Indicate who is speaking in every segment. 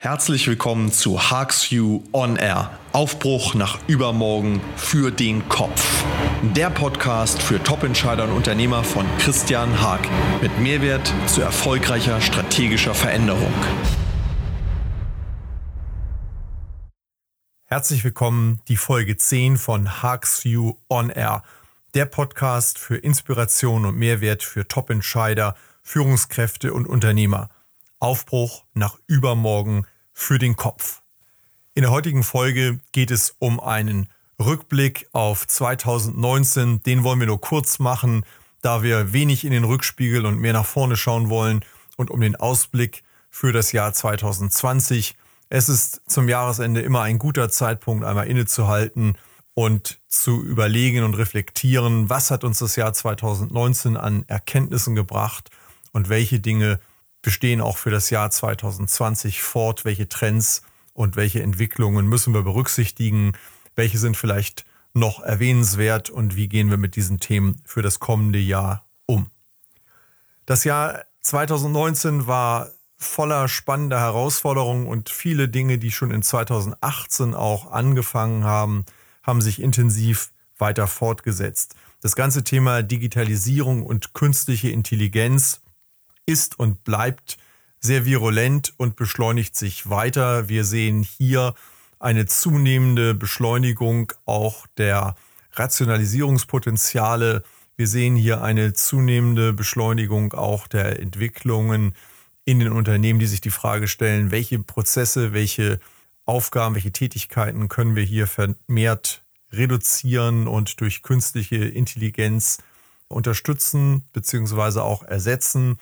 Speaker 1: Herzlich willkommen zu Harks You On Air. Aufbruch nach übermorgen für den Kopf. Der Podcast für Top-Entscheider und Unternehmer von Christian Haag mit Mehrwert zu erfolgreicher strategischer Veränderung.
Speaker 2: Herzlich willkommen, die Folge 10 von Harks You On Air. Der Podcast für Inspiration und Mehrwert für Top-Entscheider, Führungskräfte und Unternehmer. Aufbruch nach übermorgen für den Kopf. In der heutigen Folge geht es um einen Rückblick auf 2019. Den wollen wir nur kurz machen, da wir wenig in den Rückspiegel und mehr nach vorne schauen wollen und um den Ausblick für das Jahr 2020. Es ist zum Jahresende immer ein guter Zeitpunkt, einmal innezuhalten und zu überlegen und reflektieren, was hat uns das Jahr 2019 an Erkenntnissen gebracht und welche Dinge bestehen auch für das Jahr 2020 fort? Welche Trends und welche Entwicklungen müssen wir berücksichtigen? Welche sind vielleicht noch erwähnenswert und wie gehen wir mit diesen Themen für das kommende Jahr um? Das Jahr 2019 war voller spannender Herausforderungen und viele Dinge, die schon in 2018 auch angefangen haben, haben sich intensiv weiter fortgesetzt. Das ganze Thema Digitalisierung und künstliche Intelligenz ist und bleibt sehr virulent und beschleunigt sich weiter. Wir sehen hier eine zunehmende Beschleunigung auch der Rationalisierungspotenziale. Wir sehen hier eine zunehmende Beschleunigung auch der Entwicklungen in den Unternehmen, die sich die Frage stellen, welche Prozesse, welche Aufgaben, welche Tätigkeiten können wir hier vermehrt reduzieren und durch künstliche Intelligenz unterstützen beziehungsweise auch ersetzen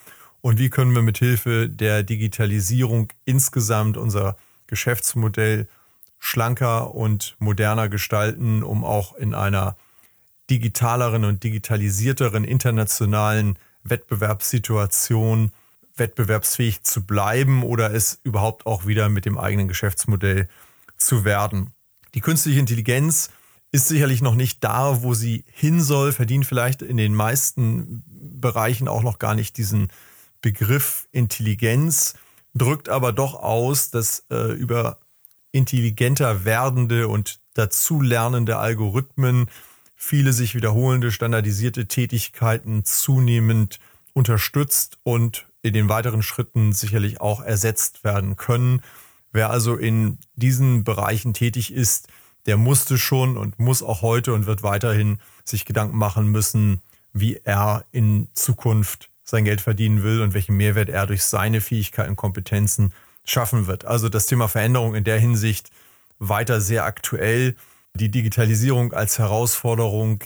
Speaker 2: und wie können wir mit Hilfe der Digitalisierung insgesamt unser Geschäftsmodell schlanker und moderner gestalten, um auch in einer digitaleren und digitalisierteren internationalen Wettbewerbssituation wettbewerbsfähig zu bleiben oder es überhaupt auch wieder mit dem eigenen Geschäftsmodell zu werden. Die künstliche Intelligenz ist sicherlich noch nicht da, wo sie hin soll, verdient vielleicht in den meisten Bereichen auch noch gar nicht diesen Begriff Intelligenz drückt aber doch aus, dass äh, über intelligenter werdende und dazulernende Algorithmen viele sich wiederholende standardisierte Tätigkeiten zunehmend unterstützt und in den weiteren Schritten sicherlich auch ersetzt werden können. Wer also in diesen Bereichen tätig ist, der musste schon und muss auch heute und wird weiterhin sich Gedanken machen müssen, wie er in Zukunft sein Geld verdienen will und welchen Mehrwert er durch seine Fähigkeiten und Kompetenzen schaffen wird. Also das Thema Veränderung in der Hinsicht weiter sehr aktuell. Die Digitalisierung als Herausforderung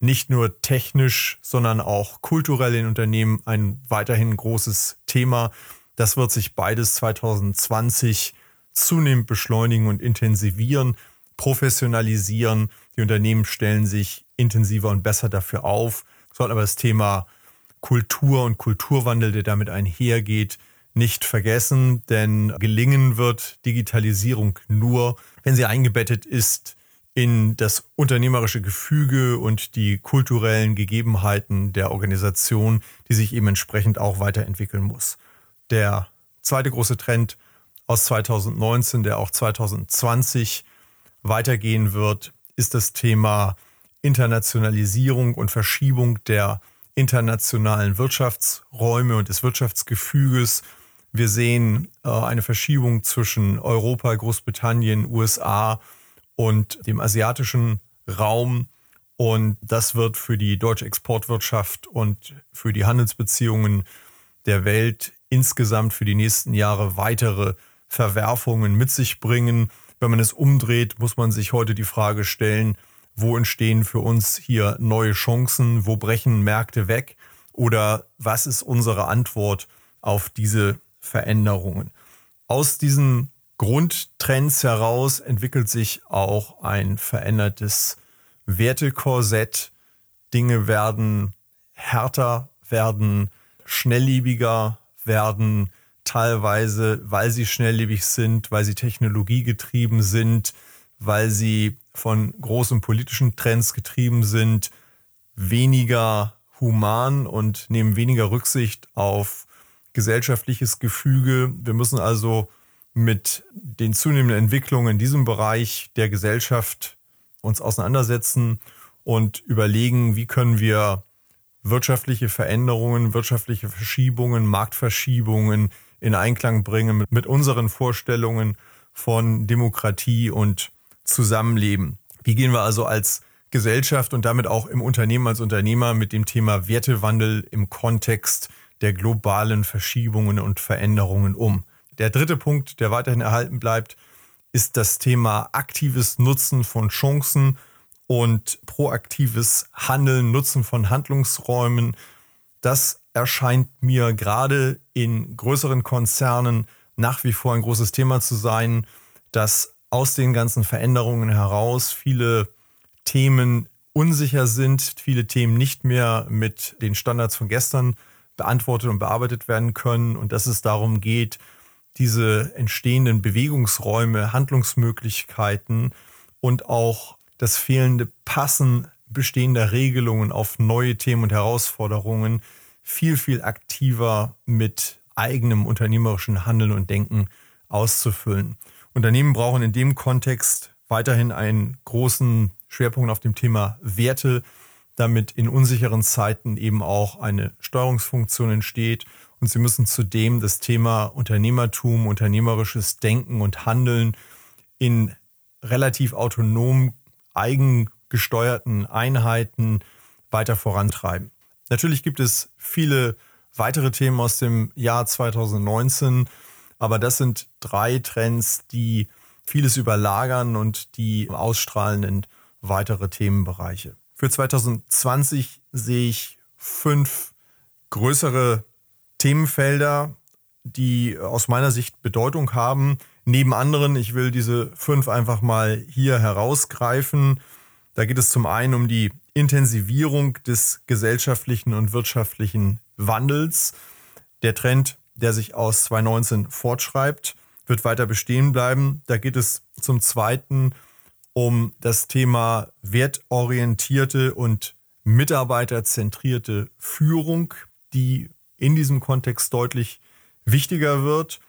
Speaker 2: nicht nur technisch, sondern auch kulturell in Unternehmen ein weiterhin großes Thema. Das wird sich beides 2020 zunehmend beschleunigen und intensivieren, professionalisieren. Die Unternehmen stellen sich intensiver und besser dafür auf, sollten aber das Thema Kultur und Kulturwandel, der damit einhergeht, nicht vergessen, denn gelingen wird Digitalisierung nur, wenn sie eingebettet ist in das unternehmerische Gefüge und die kulturellen Gegebenheiten der Organisation, die sich eben entsprechend auch weiterentwickeln muss. Der zweite große Trend aus 2019, der auch 2020 weitergehen wird, ist das Thema Internationalisierung und Verschiebung der internationalen Wirtschaftsräume und des Wirtschaftsgefüges. Wir sehen äh, eine Verschiebung zwischen Europa, Großbritannien, USA und dem asiatischen Raum. Und das wird für die deutsche Exportwirtschaft und für die Handelsbeziehungen der Welt insgesamt für die nächsten Jahre weitere Verwerfungen mit sich bringen. Wenn man es umdreht, muss man sich heute die Frage stellen, wo entstehen für uns hier neue Chancen, wo brechen Märkte weg oder was ist unsere Antwort auf diese Veränderungen. Aus diesen Grundtrends heraus entwickelt sich auch ein verändertes Wertekorsett. Dinge werden härter, werden schnelllebiger, werden teilweise, weil sie schnelllebig sind, weil sie technologiegetrieben sind, weil sie von großen politischen Trends getrieben sind, weniger human und nehmen weniger Rücksicht auf gesellschaftliches Gefüge. Wir müssen also mit den zunehmenden Entwicklungen in diesem Bereich der Gesellschaft uns auseinandersetzen und überlegen, wie können wir wirtschaftliche Veränderungen, wirtschaftliche Verschiebungen, Marktverschiebungen in Einklang bringen mit, unseren Vorstellungen von Demokratie und Zusammenleben. Wie gehen wir also als Gesellschaft und damit auch im Unternehmen als Unternehmer mit dem Thema Wertewandel im Kontext der globalen Verschiebungen und Veränderungen um? Der dritte Punkt, der weiterhin erhalten bleibt, ist das Thema aktives Nutzen von Chancen und proaktives Handeln, Nutzen von Handlungsräumen. Das erscheint mir gerade in größeren Konzernen nach wie vor ein großes Thema zu sein, dass aus den ganzen Veränderungen heraus viele Themen unsicher sind, viele Themen nicht mehr mit den Standards von gestern beantwortet und bearbeitet werden können und dass es darum geht, diese entstehenden Bewegungsräume, Handlungsmöglichkeiten und auch das fehlende Passen bestehender Regelungen auf neue Themen und Herausforderungen viel, viel aktiver mit eigenem unternehmerischen Handeln und Denken auszufüllen. Unternehmen brauchen in dem Kontext weiterhin einen großen Schwerpunkt auf dem Thema Werte, damit in unsicheren Zeiten eben auch eine Steuerungsfunktion entsteht. Und sie müssen zudem das Thema Unternehmertum, unternehmerisches Denken und Handeln in relativ autonom eigengesteuerten Einheiten weiter vorantreiben. Natürlich gibt es viele weitere Themen aus dem Jahr 2019, aber das sind drei Trends, die vieles überlagern und die ausstrahlen in weitere Themenbereiche. Für 2020 sehe ich fünf größere Themenfelder, die aus meiner Sicht Bedeutung haben, Neben anderen, ich will diese fünf einfach mal hier herausgreifen. Da geht es zum einen um die Intensivierung des gesellschaftlichen und wirtschaftlichen Wandels. Der Trend, der sich aus 2019 fortschreibt, wird weiter bestehen bleiben. Da geht es zum zweiten um das Thema wertorientierte und mitarbeiterzentrierte Führung, die in diesem Kontext deutlich wichtiger wird.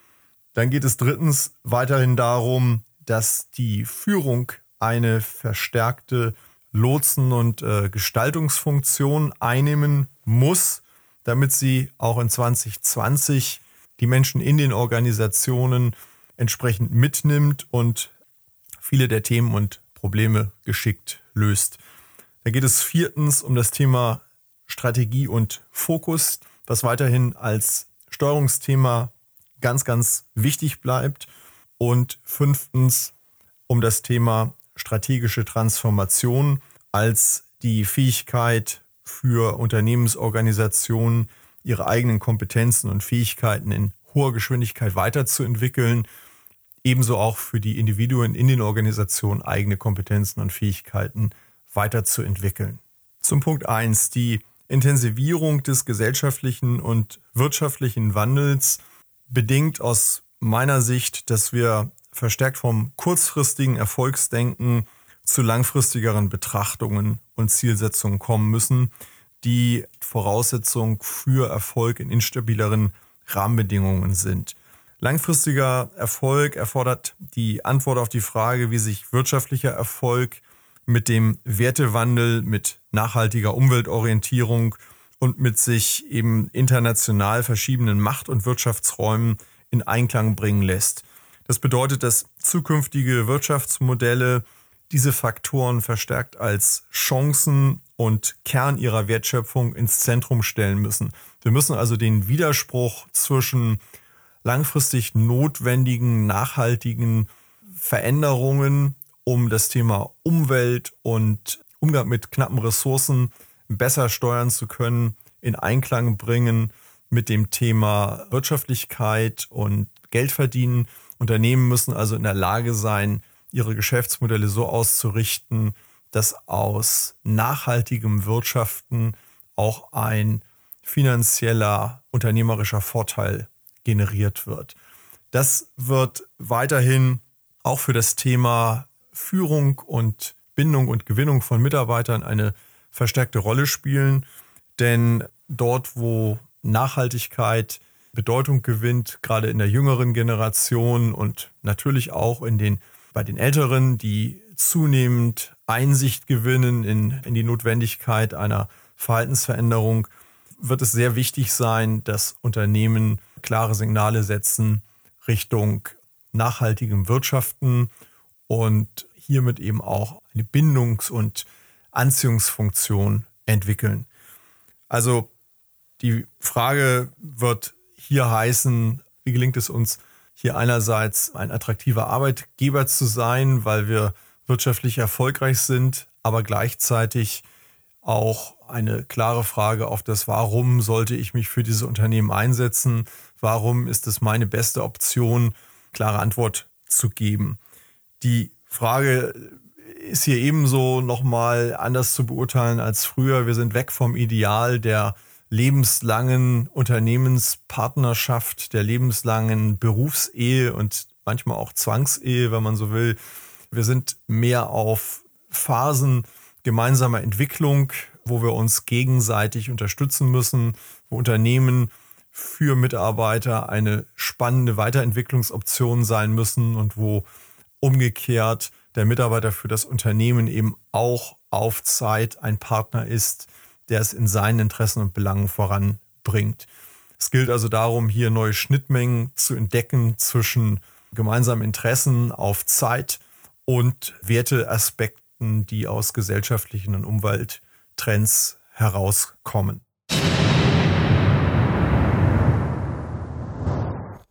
Speaker 2: Dann geht es drittens weiterhin darum, dass die Führung eine verstärkte Lotsen- und äh, Gestaltungsfunktion einnehmen muss, damit sie auch in 2020 die Menschen in den Organisationen entsprechend mitnimmt und viele der Themen und Probleme geschickt löst. Da geht es viertens um das Thema Strategie und Fokus, was weiterhin als Steuerungsthema ganz, ganz wichtig bleibt. Und fünftens um das Thema strategische Transformation als die Fähigkeit für Unternehmensorganisationen, ihre eigenen Kompetenzen und Fähigkeiten in hoher Geschwindigkeit weiterzuentwickeln, ebenso auch für die Individuen in den Organisationen eigene Kompetenzen und Fähigkeiten weiterzuentwickeln. Zum Punkt eins die Intensivierung des gesellschaftlichen und wirtschaftlichen Wandels bedingt aus meiner Sicht, dass wir verstärkt vom kurzfristigen Erfolgsdenken zu langfristigeren Betrachtungen und Zielsetzungen kommen müssen, die Voraussetzung für Erfolg in instabileren Rahmenbedingungen sind. Langfristiger Erfolg erfordert die Antwort auf die Frage, wie sich wirtschaftlicher Erfolg mit dem Wertewandel, mit nachhaltiger Umweltorientierung und mit sich eben international verschiedenen Macht- und Wirtschaftsräumen in Einklang bringen lässt. Das bedeutet, dass zukünftige Wirtschaftsmodelle diese Faktoren verstärkt als Chancen und Kern ihrer Wertschöpfung ins Zentrum stellen müssen. Wir müssen also den Widerspruch zwischen langfristig notwendigen, nachhaltigen Veränderungen, um das Thema Umwelt und Umgang mit knappen Ressourcen besser steuern zu können, in Einklang bringen mit dem Thema Wirtschaftlichkeit und Geldverdienen. Unternehmen müssen also in der Lage sein, ihre Geschäftsmodelle so auszurichten, dass aus nachhaltigem Wirtschaften auch ein finanzieller, unternehmerischer Vorteil generiert wird. Das wird weiterhin auch für das Thema Führung und Bindung und Gewinnung von Mitarbeitern eine verstärkte Rolle spielen. Denn dort, wo Nachhaltigkeit Bedeutung gewinnt, gerade in der jüngeren Generation und natürlich auch in den, bei den Älteren, die zunehmend Einsicht gewinnen in, in die Notwendigkeit einer Verhaltensveränderung, wird es sehr wichtig sein, dass Unternehmen klare Signale setzen Richtung nachhaltigem Wirtschaften und hiermit eben auch eine Bindungs- und Anziehungsfunktion entwickeln. Also die Frage wird hier heißen, wie gelingt es uns hier einerseits ein attraktiver Arbeitgeber zu sein, weil wir wirtschaftlich erfolgreich sind, aber gleichzeitig auch eine klare Frage auf das, warum sollte ich mich für diese Unternehmen einsetzen, warum ist es meine beste Option, klare Antwort zu geben. Die Frage ist hier ebenso nochmal anders zu beurteilen als früher. Wir sind weg vom Ideal der lebenslangen Unternehmenspartnerschaft, der lebenslangen Berufsehe und manchmal auch Zwangsehe, wenn man so will. Wir sind mehr auf Phasen gemeinsamer Entwicklung, wo wir uns gegenseitig unterstützen müssen, wo Unternehmen für Mitarbeiter eine spannende Weiterentwicklungsoption sein müssen und wo umgekehrt der Mitarbeiter für das Unternehmen eben auch auf Zeit ein Partner ist, der es in seinen Interessen und Belangen voranbringt. Es gilt also darum, hier neue Schnittmengen zu entdecken zwischen gemeinsamen Interessen auf Zeit und Werteaspekten, die aus gesellschaftlichen und Umwelttrends herauskommen.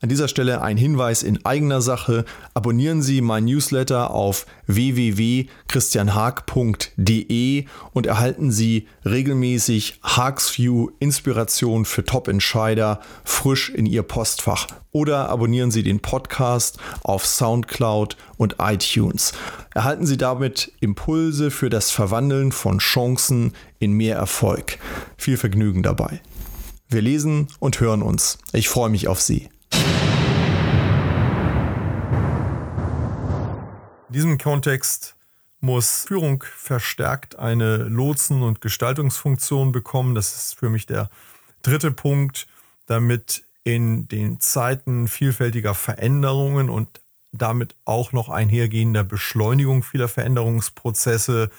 Speaker 1: An dieser Stelle ein Hinweis in eigener Sache. Abonnieren Sie mein Newsletter auf www.christianhaag.de und erhalten Sie regelmäßig Haagsview Inspiration für Top-Entscheider frisch in Ihr Postfach. Oder abonnieren Sie den Podcast auf Soundcloud und iTunes. Erhalten Sie damit Impulse für das Verwandeln von Chancen in mehr Erfolg. Viel Vergnügen dabei. Wir lesen und hören uns. Ich freue mich auf Sie.
Speaker 2: Diesem Kontext muss Führung verstärkt eine Lotsen- und Gestaltungsfunktion bekommen. Das ist für mich der dritte Punkt, damit in den Zeiten vielfältiger Veränderungen und damit auch noch einhergehender Beschleunigung vieler Veränderungsprozesse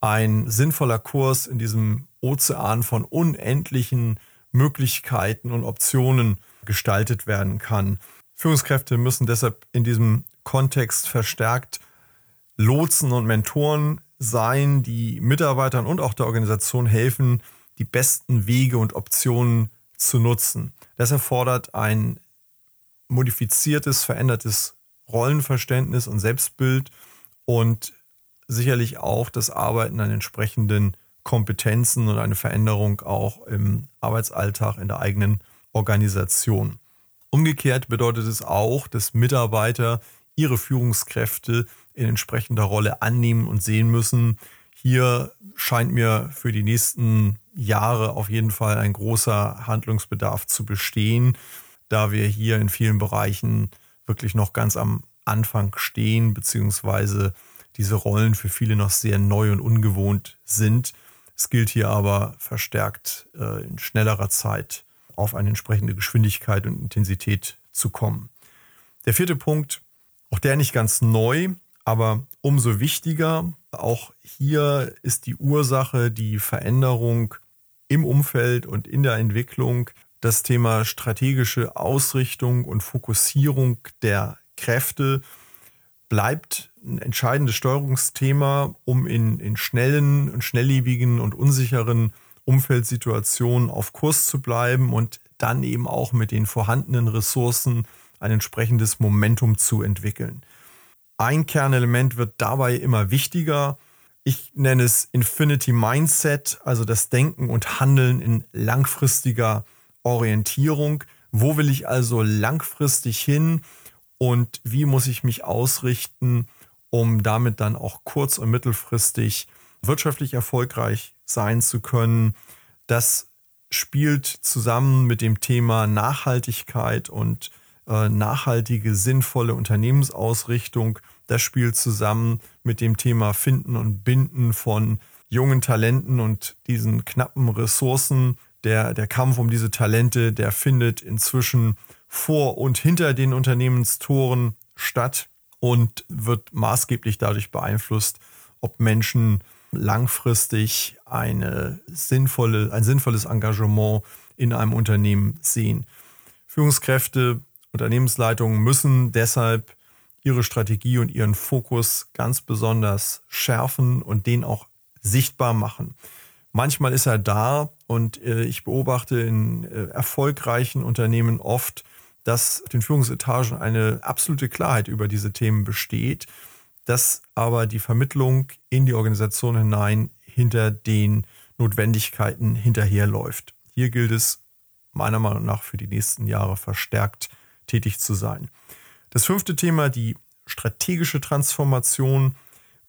Speaker 2: ein sinnvoller Kurs in diesem Ozean von unendlichen Möglichkeiten und Optionen gestaltet werden kann. Führungskräfte müssen deshalb in diesem Kontext verstärkt Lotsen und Mentoren sein, die Mitarbeitern und auch der Organisation helfen, die besten Wege und Optionen zu nutzen. Das erfordert ein modifiziertes, verändertes Rollenverständnis und Selbstbild und sicherlich auch das Arbeiten an entsprechenden Kompetenzen und eine Veränderung auch im Arbeitsalltag in der eigenen Organisation. Umgekehrt bedeutet es auch, dass Mitarbeiter ihre Führungskräfte in entsprechender Rolle annehmen und sehen müssen. Hier scheint mir für die nächsten Jahre auf jeden Fall ein großer Handlungsbedarf zu bestehen, da wir hier in vielen Bereichen wirklich noch ganz am Anfang stehen, beziehungsweise diese Rollen für viele noch sehr neu und ungewohnt sind. Es gilt hier aber verstärkt äh, in schnellerer Zeit auf eine entsprechende Geschwindigkeit und Intensität zu kommen. Der vierte Punkt, auch der nicht ganz neu, aber umso wichtiger. Auch hier ist die Ursache die Veränderung im Umfeld und in der Entwicklung. Das Thema strategische Ausrichtung und Fokussierung der Kräfte bleibt ein entscheidendes Steuerungsthema, um in, in schnellen und schnelllebigen und unsicheren Umfeldsituation auf Kurs zu bleiben und dann eben auch mit den vorhandenen Ressourcen ein entsprechendes Momentum zu entwickeln. Ein Kernelement wird dabei immer wichtiger. Ich nenne es Infinity Mindset, also das Denken und Handeln in langfristiger Orientierung. Wo will ich also langfristig hin und wie muss ich mich ausrichten, um damit dann auch kurz- und mittelfristig wirtschaftlich erfolgreich sein zu können. Das spielt zusammen mit dem Thema Nachhaltigkeit und nachhaltige, sinnvolle Unternehmensausrichtung. Das spielt zusammen mit dem Thema Finden und Binden von jungen Talenten und diesen knappen Ressourcen, Der, der Kampf um diese Talente, der findet inzwischen vor und hinter den Unternehmenstoren statt und wird maßgeblich dadurch beeinflusst, ob Menschen langfristig eine sinnvolle, ein sinnvolles Engagement in einem Unternehmen sehen. Führungskräfte, Unternehmensleitungen müssen deshalb ihre Strategie und ihren Fokus ganz besonders schärfen und den auch sichtbar machen. Manchmal ist er da und äh, ich beobachte in äh, erfolgreichen Unternehmen oft, dass den Führungsetagen eine absolute Klarheit über diese Themen besteht, dass aber die Vermittlung in die Organisation hinein hinter den Notwendigkeiten hinterherläuft. Hier gilt es meiner Meinung nach für die nächsten Jahre verstärkt tätig zu sein. Das fünfte Thema, die strategische Transformation,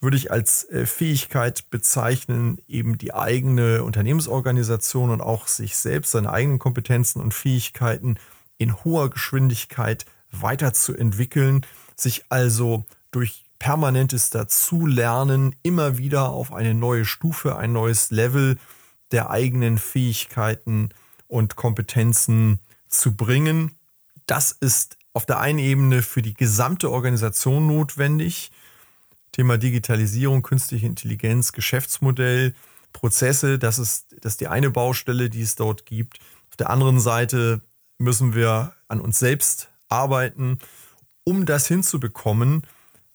Speaker 2: würde ich als äh, Fähigkeit bezeichnen, eben die eigene Unternehmensorganisation und auch sich selbst, seine eigenen Kompetenzen und Fähigkeiten in hoher Geschwindigkeit weiterzuentwickeln, sich also durch permanentes Dazulernen immer wieder auf eine neue Stufe, ein neues Level der eigenen Fähigkeiten und Kompetenzen zu bringen. Das ist auf der einen Ebene für die gesamte Organisation notwendig. Thema Digitalisierung, künstliche Intelligenz, Geschäftsmodell, Prozesse, das ist, das ist die eine Baustelle, die es dort gibt. Auf der anderen Seite müssen wir an uns selbst arbeiten. Um das hinzubekommen,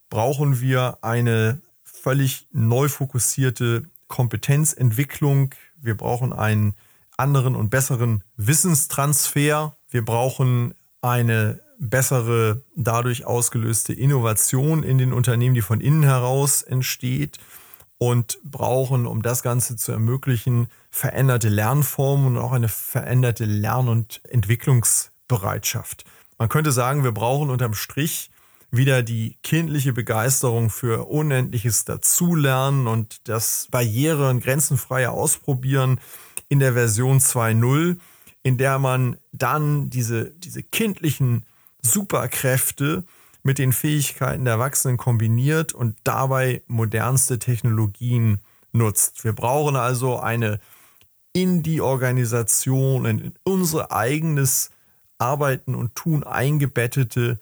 Speaker 2: brauchen wir eine völlig neu fokussierte Kompetenzentwicklung. Wir brauchen einen anderen und besseren Wissenstransfer. Wir brauchen eine bessere, dadurch ausgelöste Innovation in den Unternehmen, die von innen heraus entsteht und brauchen, um das Ganze zu ermöglichen, veränderte Lernformen und auch eine veränderte Lern- und Entwicklungsbereitschaft. Man könnte sagen, wir brauchen unterm Strich wieder die kindliche Begeisterung für unendliches Dazulernen und das Barriere- und grenzenfreie Ausprobieren in der Version 2.0, in der man dann diese, diese kindlichen Superkräfte mit den Fähigkeiten der Erwachsenen kombiniert und dabei modernste Technologien nutzt. Wir brauchen also eine in die Organisation, in unser eigenes Arbeiten und Tun eingebettete,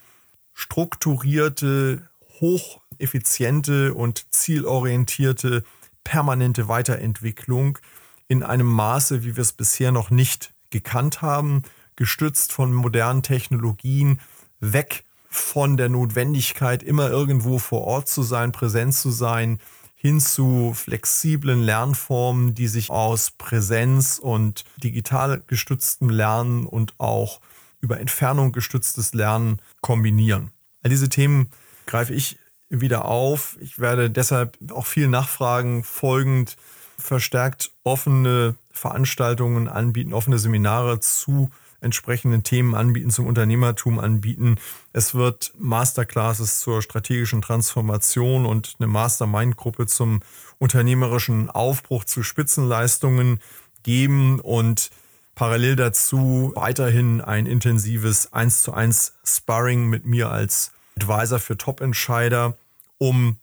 Speaker 2: strukturierte, hocheffiziente und zielorientierte permanente Weiterentwicklung in einem Maße, wie wir es bisher noch nicht gekannt haben, gestützt von modernen Technologien, weg von der Notwendigkeit, immer irgendwo vor Ort zu sein, präsent zu sein, hin zu flexiblen Lernformen, die sich aus Präsenz und digital gestütztem Lernen und auch über Entfernung gestütztes Lernen kombinieren. All diese Themen greife ich wieder auf. Ich werde deshalb auch viel Nachfragen folgend verstärkt offene Veranstaltungen anbieten, offene Seminare zu entsprechenden Themen anbieten, zum Unternehmertum anbieten. Es wird Masterclasses zur strategischen Transformation und eine Mastermind-Gruppe zum unternehmerischen Aufbruch zu Spitzenleistungen geben und parallel dazu weiterhin ein intensives 1 zu 1 Sparring mit mir als Advisor für Top-Entscheider, um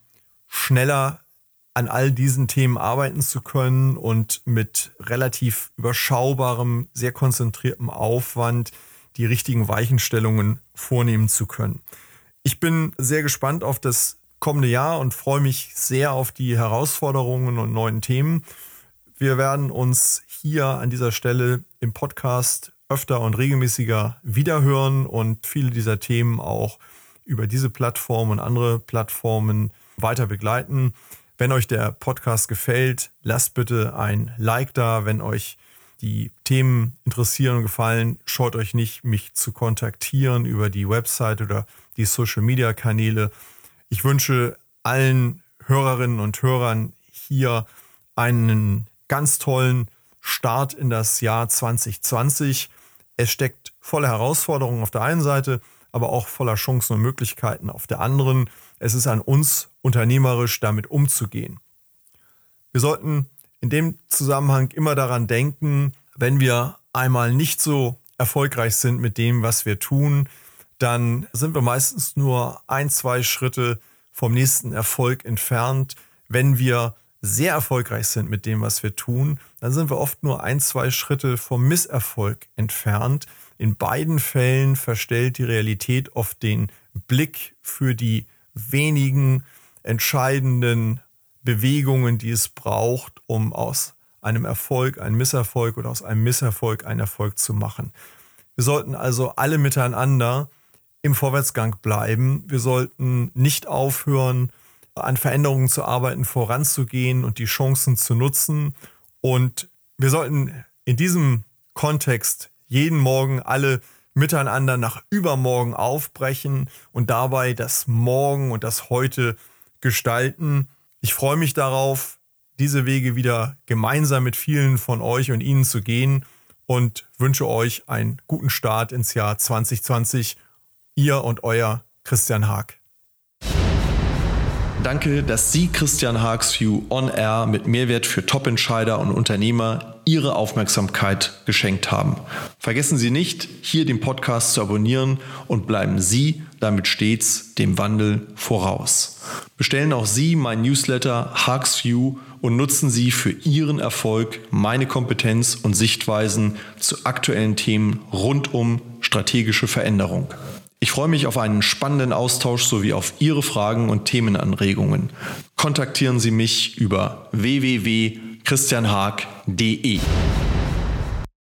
Speaker 2: schneller an all diesen Themen arbeiten zu können und mit relativ überschaubarem, sehr konzentriertem Aufwand die richtigen Weichenstellungen vornehmen zu können. Ich bin sehr gespannt auf das kommende Jahr und freue mich sehr auf die Herausforderungen und neuen Themen. Wir werden uns hier an dieser Stelle im Podcast öfter und regelmäßiger wiederhören und viele dieser Themen auch über diese Plattform und andere Plattformen weiter begleiten. Wenn euch der Podcast gefällt, lasst bitte ein Like da. Wenn euch die Themen interessieren und gefallen, schaut euch nicht, mich zu kontaktieren über die Website oder die Social Media Kanäle. Ich wünsche allen Hörerinnen und Hörern hier einen ganz tollen Start in das Jahr 2020. Es steckt voller Herausforderungen auf der einen Seite, aber auch voller Chancen und Möglichkeiten auf der anderen. Es ist an uns, unternehmerisch damit umzugehen. Wir sollten in dem Zusammenhang immer daran denken, wenn wir einmal nicht so erfolgreich sind mit dem, was wir tun, dann sind wir meistens nur ein, zwei Schritte vom nächsten Erfolg entfernt, wenn wir sehr erfolgreich sind mit dem, was wir tun, dann sind wir oft nur ein, zwei Schritte vom Misserfolg entfernt. In beiden Fällen verstellt die Realität oft den Blick für die wenigen entscheidenden Bewegungen, die es braucht, um aus einem Erfolg einen Misserfolg oder aus einem Misserfolg einen Erfolg zu machen. Wir sollten also alle miteinander im Vorwärtsgang bleiben. Wir sollten nicht aufhören, an Veränderungen zu arbeiten, voranzugehen und die Chancen zu nutzen. Und wir sollten in diesem Kontext jeden Morgen alle miteinander nach übermorgen aufbrechen und dabei das Morgen und das Heute gestalten. Ich freue mich darauf, diese Wege wieder gemeinsam mit vielen von euch und Ihnen zu gehen und wünsche euch einen guten Start ins Jahr 2020. Ihr und euer Christian Haag.
Speaker 1: Danke, dass Sie Christian Haags View On Air mit Mehrwert für Top-Entscheider und Unternehmer Ihre Aufmerksamkeit geschenkt haben. Vergessen Sie nicht, hier den Podcast zu abonnieren und bleiben Sie damit stets dem Wandel voraus. Bestellen auch Sie mein Newsletter Haags View und nutzen Sie für Ihren Erfolg meine Kompetenz und Sichtweisen zu aktuellen Themen rund um strategische Veränderung. Ich freue mich auf einen spannenden Austausch sowie auf Ihre Fragen und Themenanregungen. Kontaktieren Sie mich über www.christianhaag.de.